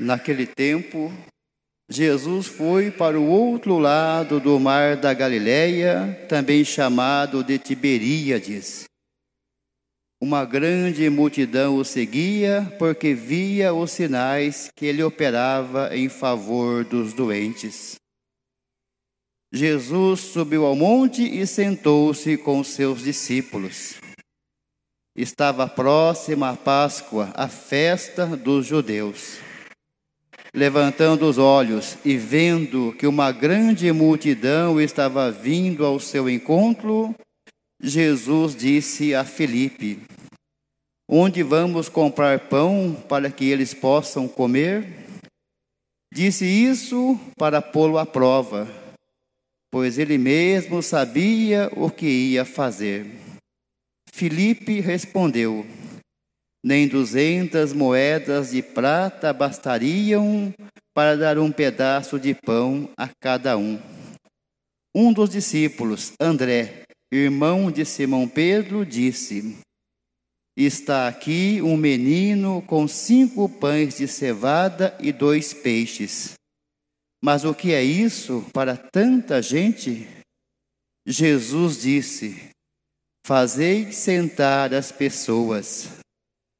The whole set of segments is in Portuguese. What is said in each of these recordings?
Naquele tempo, Jesus foi para o outro lado do mar da Galileia, também chamado de Tiberíades. Uma grande multidão o seguia, porque via os sinais que ele operava em favor dos doentes. Jesus subiu ao monte e sentou-se com seus discípulos. Estava próxima a Páscoa, a festa dos judeus. Levantando os olhos e vendo que uma grande multidão estava vindo ao seu encontro, Jesus disse a Felipe: Onde vamos comprar pão para que eles possam comer? Disse isso para pô-lo à prova, pois ele mesmo sabia o que ia fazer. Filipe respondeu: Nem duzentas moedas de prata bastariam para dar um pedaço de pão a cada um. Um dos discípulos, André, irmão de Simão Pedro, disse: Está aqui um menino com cinco pães de cevada e dois peixes. Mas o que é isso para tanta gente? Jesus disse: Fazei sentar as pessoas.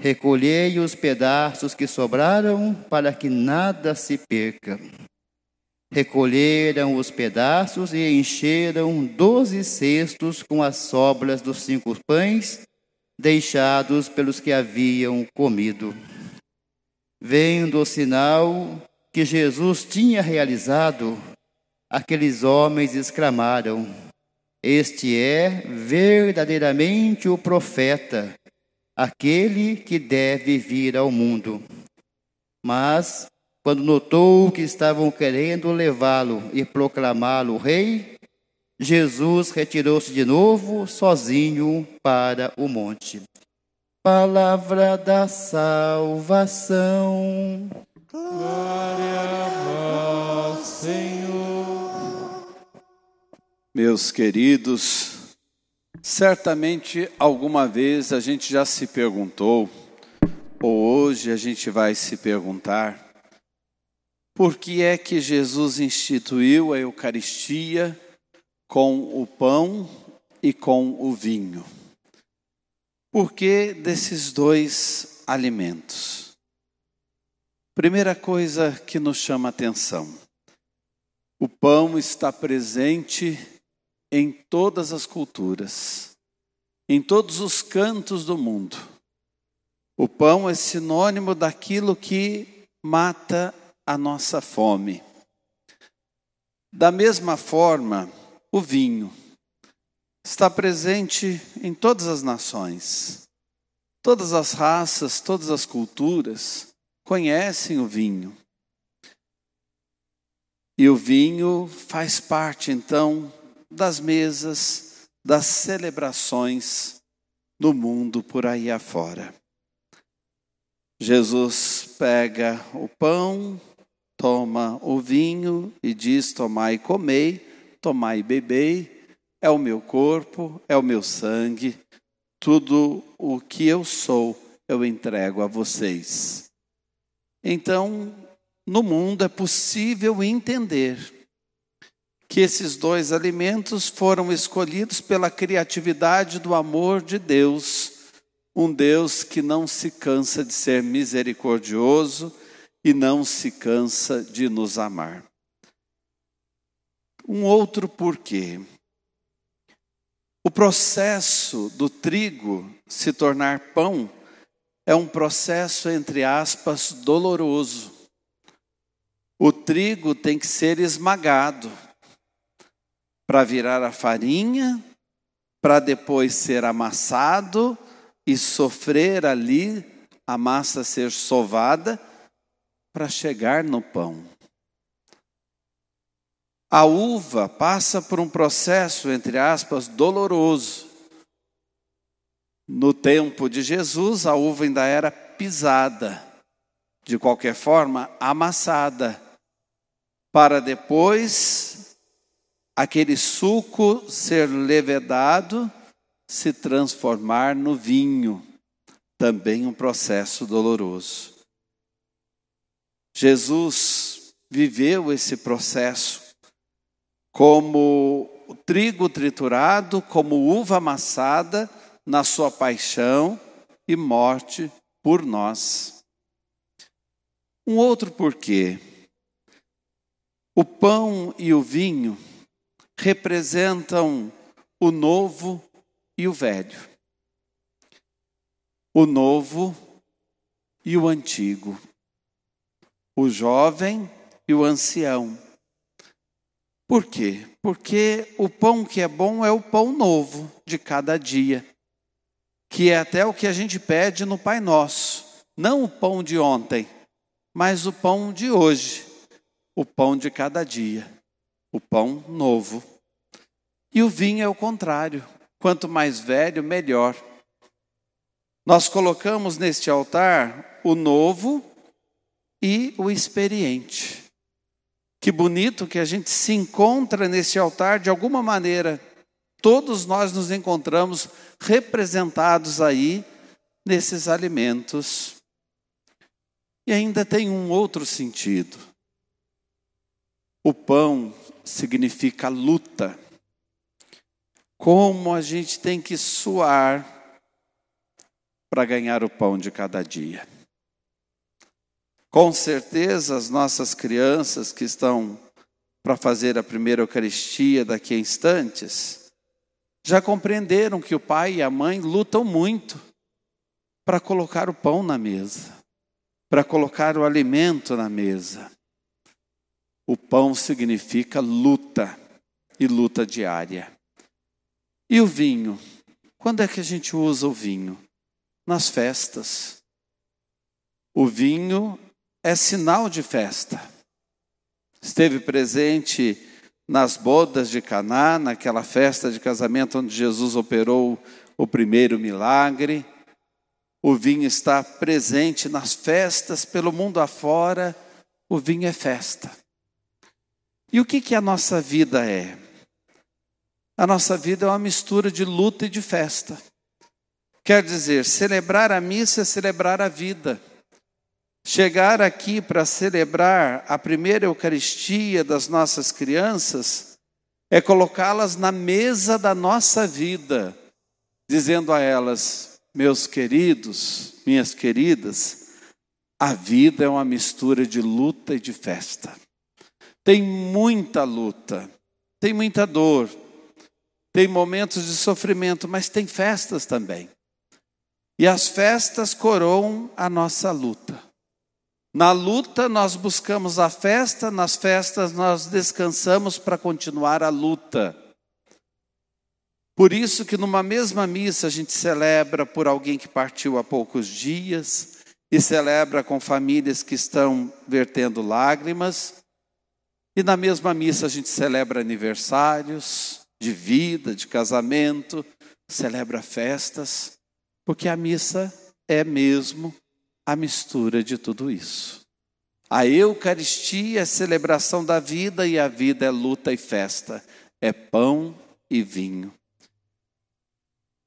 Recolhei os pedaços que sobraram, para que nada se perca. Recolheram os pedaços e encheram doze cestos com as sobras dos cinco pães deixados pelos que haviam comido. Vendo o sinal que Jesus tinha realizado, aqueles homens exclamaram: Este é verdadeiramente o profeta, aquele que deve vir ao mundo. Mas, quando notou que estavam querendo levá-lo e proclamá-lo rei, Jesus retirou-se de novo, sozinho, para o monte. Palavra da salvação. Glória a vós, Senhor. Meus queridos, certamente alguma vez a gente já se perguntou, ou hoje a gente vai se perguntar, por que é que Jesus instituiu a Eucaristia com o pão e com o vinho? Por que desses dois alimentos? Primeira coisa que nos chama atenção: o pão está presente em todas as culturas, em todos os cantos do mundo. O pão é sinônimo daquilo que mata a nossa fome. Da mesma forma, o vinho está presente em todas as nações. Todas as raças, todas as culturas conhecem o vinho. E o vinho faz parte, então, das mesas, das celebrações do mundo por aí afora. Jesus pega o pão, toma o vinho e diz: Tomai e comei, tomai e bebei, é o meu corpo, é o meu sangue, tudo o que eu sou eu entrego a vocês. Então, no mundo é possível entender que esses dois alimentos foram escolhidos pela criatividade do amor de Deus, um Deus que não se cansa de ser misericordioso e não se cansa de nos amar. Um outro porquê. O processo do trigo se tornar pão é um processo, entre aspas, doloroso. O trigo tem que ser esmagado para virar a farinha, para depois ser amassado e sofrer ali a massa ser sovada para chegar no pão. A uva passa por um processo, entre aspas, doloroso. No tempo de Jesus, a uva ainda era pisada, de qualquer forma, amassada, para depois aquele suco ser levedado, se transformar no vinho, também um processo doloroso. Jesus viveu esse processo como trigo triturado, como uva amassada na sua paixão e morte por nós. Um outro porquê. O pão e o vinho representam o novo e o velho. O novo e o antigo. O jovem e o ancião por quê? Porque o pão que é bom é o pão novo de cada dia, que é até o que a gente pede no Pai Nosso, não o pão de ontem, mas o pão de hoje, o pão de cada dia, o pão novo. E o vinho é o contrário, quanto mais velho, melhor. Nós colocamos neste altar o novo e o experiente. Que bonito que a gente se encontra nesse altar de alguma maneira. Todos nós nos encontramos representados aí nesses alimentos. E ainda tem um outro sentido. O pão significa luta. Como a gente tem que suar para ganhar o pão de cada dia. Com certeza, as nossas crianças que estão para fazer a primeira Eucaristia daqui a instantes, já compreenderam que o pai e a mãe lutam muito para colocar o pão na mesa, para colocar o alimento na mesa. O pão significa luta e luta diária. E o vinho? Quando é que a gente usa o vinho? Nas festas. O vinho é sinal de festa. Esteve presente nas bodas de Caná, naquela festa de casamento onde Jesus operou o primeiro milagre. O vinho está presente nas festas pelo mundo afora. O vinho é festa. E o que, que a nossa vida é? A nossa vida é uma mistura de luta e de festa. Quer dizer, celebrar a missa é celebrar a vida. Chegar aqui para celebrar a primeira Eucaristia das nossas crianças é colocá-las na mesa da nossa vida, dizendo a elas: meus queridos, minhas queridas, a vida é uma mistura de luta e de festa. Tem muita luta, tem muita dor, tem momentos de sofrimento, mas tem festas também. E as festas coroam a nossa luta. Na luta, nós buscamos a festa, nas festas, nós descansamos para continuar a luta. Por isso que numa mesma missa a gente celebra por alguém que partiu há poucos dias e celebra com famílias que estão vertendo lágrimas. E na mesma missa a gente celebra aniversários de vida, de casamento, celebra festas, porque a missa é mesmo a mistura de tudo isso. A Eucaristia é celebração da vida e a vida é luta e festa, é pão e vinho.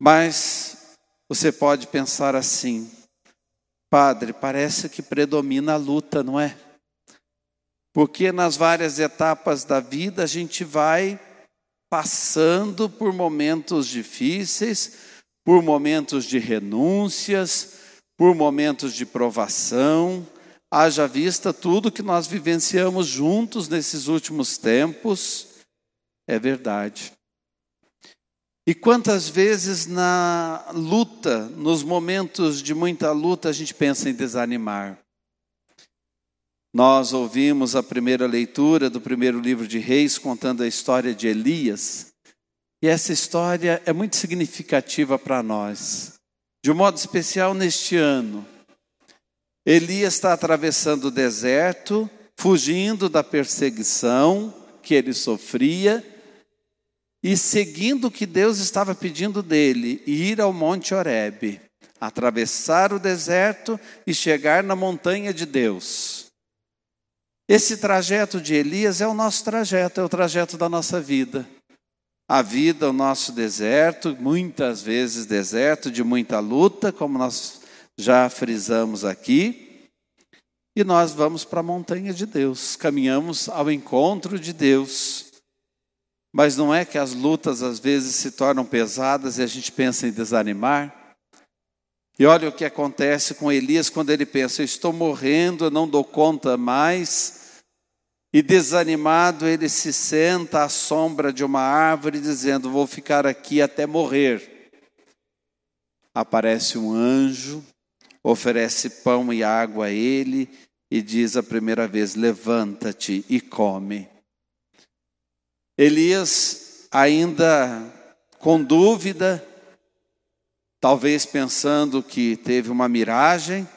Mas você pode pensar assim: Padre, parece que predomina a luta, não é? Porque nas várias etapas da vida a gente vai passando por momentos difíceis, por momentos de renúncias, por momentos de provação, haja vista tudo que nós vivenciamos juntos nesses últimos tempos, é verdade. E quantas vezes na luta, nos momentos de muita luta, a gente pensa em desanimar. Nós ouvimos a primeira leitura do primeiro livro de Reis contando a história de Elias, e essa história é muito significativa para nós, de um modo especial neste ano. Elias está atravessando o deserto, fugindo da perseguição que ele sofria e seguindo o que Deus estava pedindo dele, ir ao Monte Horebe, atravessar o deserto e chegar na montanha de Deus. Esse trajeto de Elias é o nosso trajeto, é o trajeto da nossa vida. A vida, o nosso deserto, muitas vezes deserto de muita luta, como nós já frisamos aqui. E nós vamos para a montanha de Deus, caminhamos ao encontro de Deus. Mas não é que as lutas às vezes se tornam pesadas e a gente pensa em desanimar? E olha o que acontece com Elias quando ele pensa: estou morrendo, eu não dou conta mais. E desanimado, ele se senta à sombra de uma árvore, dizendo: Vou ficar aqui até morrer. Aparece um anjo, oferece pão e água a ele e diz a primeira vez: Levanta-te e come. Elias, ainda com dúvida, talvez pensando que teve uma miragem,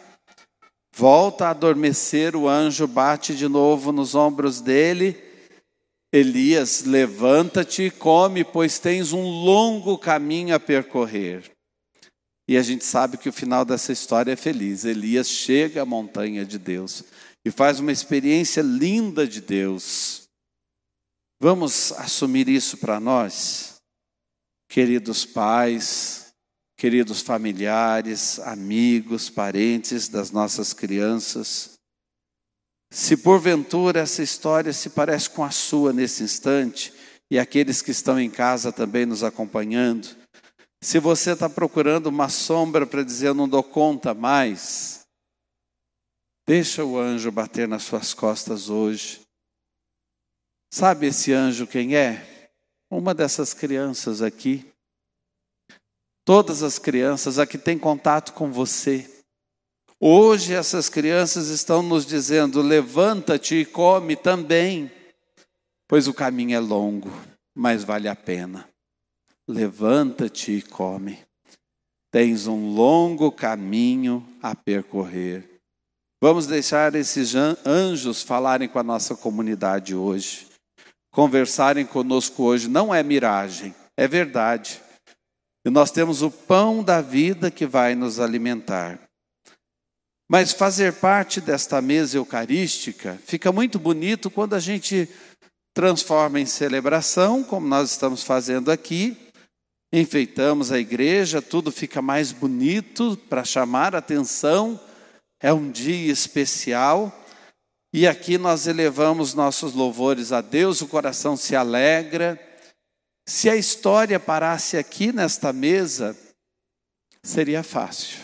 volta a adormecer, o anjo bate de novo nos ombros dele. Elias, levanta-te e come, pois tens um longo caminho a percorrer. E a gente sabe que o final dessa história é feliz. Elias chega à montanha de Deus e faz uma experiência linda de Deus. Vamos assumir isso para nós, queridos pais, queridos familiares, amigos, parentes das nossas crianças. Se porventura essa história se parece com a sua nesse instante, e aqueles que estão em casa também nos acompanhando, se você está procurando uma sombra para dizer eu não dou conta mais, deixa o anjo bater nas suas costas hoje Sabe esse anjo quem é? Uma dessas crianças aqui. Todas as crianças aqui têm contato com você. Hoje essas crianças estão nos dizendo: levanta-te e come também, pois o caminho é longo, mas vale a pena. Levanta-te e come. Tens um longo caminho a percorrer. Vamos deixar esses anjos falarem com a nossa comunidade hoje conversarem conosco hoje não é miragem, é verdade. E nós temos o pão da vida que vai nos alimentar. Mas fazer parte desta mesa eucarística fica muito bonito quando a gente transforma em celebração, como nós estamos fazendo aqui, enfeitamos a igreja, tudo fica mais bonito para chamar atenção, é um dia especial. E aqui nós elevamos nossos louvores a Deus, o coração se alegra. Se a história parasse aqui nesta mesa, seria fácil.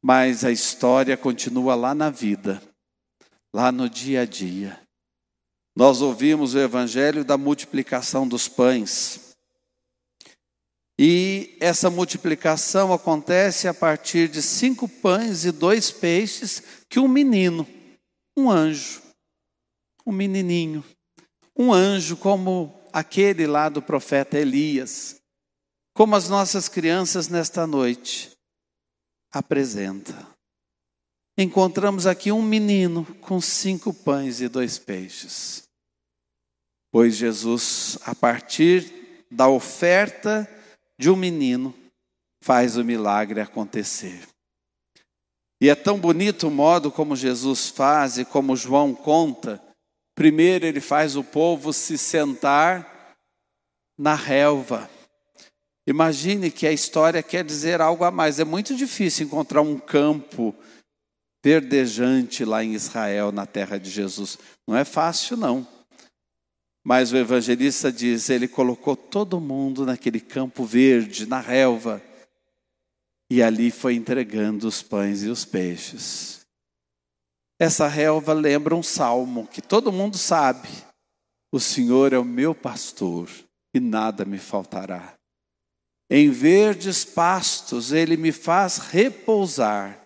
Mas a história continua lá na vida, lá no dia a dia. Nós ouvimos o evangelho da multiplicação dos pães. E essa multiplicação acontece a partir de cinco pães e dois peixes que um menino um anjo, um menininho, um anjo como aquele lá do profeta Elias, como as nossas crianças nesta noite apresenta. Encontramos aqui um menino com cinco pães e dois peixes. Pois Jesus, a partir da oferta de um menino, faz o milagre acontecer. E é tão bonito o modo como Jesus faz e como João conta. Primeiro, ele faz o povo se sentar na relva. Imagine que a história quer dizer algo a mais. É muito difícil encontrar um campo verdejante lá em Israel, na terra de Jesus. Não é fácil, não. Mas o evangelista diz: ele colocou todo mundo naquele campo verde, na relva, e ali foi entregando os pães e os peixes. Essa relva lembra um salmo que todo mundo sabe: O Senhor é o meu pastor e nada me faltará. Em verdes pastos ele me faz repousar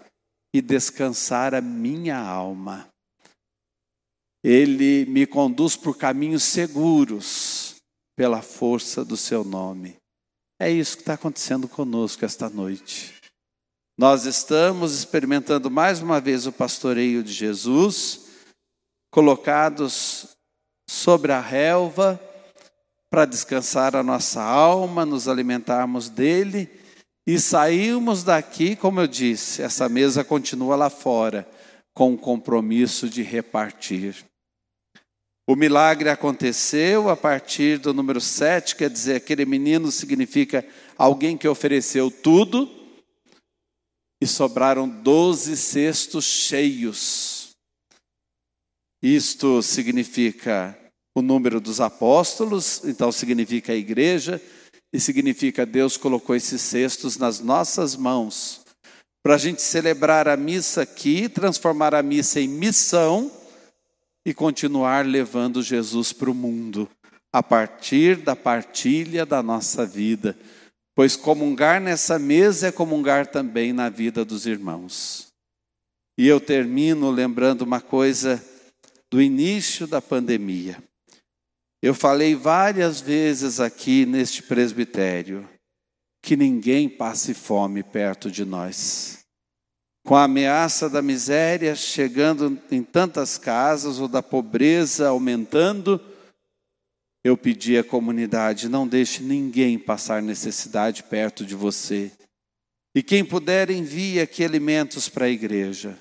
e descansar a minha alma. Ele me conduz por caminhos seguros pela força do seu nome. É isso que está acontecendo conosco esta noite. Nós estamos experimentando mais uma vez o pastoreio de Jesus, colocados sobre a relva para descansar a nossa alma, nos alimentarmos dele e sairmos daqui, como eu disse, essa mesa continua lá fora, com o compromisso de repartir. O milagre aconteceu a partir do número 7, quer dizer, aquele menino significa alguém que ofereceu tudo, e sobraram doze cestos cheios. Isto significa o número dos apóstolos, então significa a igreja, e significa Deus colocou esses cestos nas nossas mãos, para a gente celebrar a missa aqui, transformar a missa em missão e continuar levando Jesus para o mundo, a partir da partilha da nossa vida, pois comungar nessa mesa é comungar também na vida dos irmãos. E eu termino lembrando uma coisa do início da pandemia. Eu falei várias vezes aqui neste presbitério que ninguém passe fome perto de nós. Com a ameaça da miséria chegando em tantas casas ou da pobreza aumentando, eu pedi à comunidade: não deixe ninguém passar necessidade perto de você. E quem puder, envie aqui alimentos para a igreja.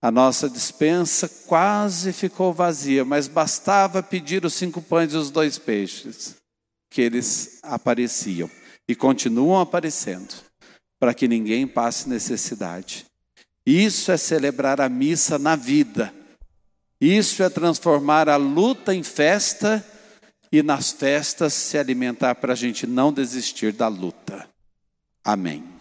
A nossa dispensa quase ficou vazia, mas bastava pedir os cinco pães e os dois peixes, que eles apareciam e continuam aparecendo, para que ninguém passe necessidade. Isso é celebrar a missa na vida. Isso é transformar a luta em festa e nas festas se alimentar para a gente não desistir da luta. Amém.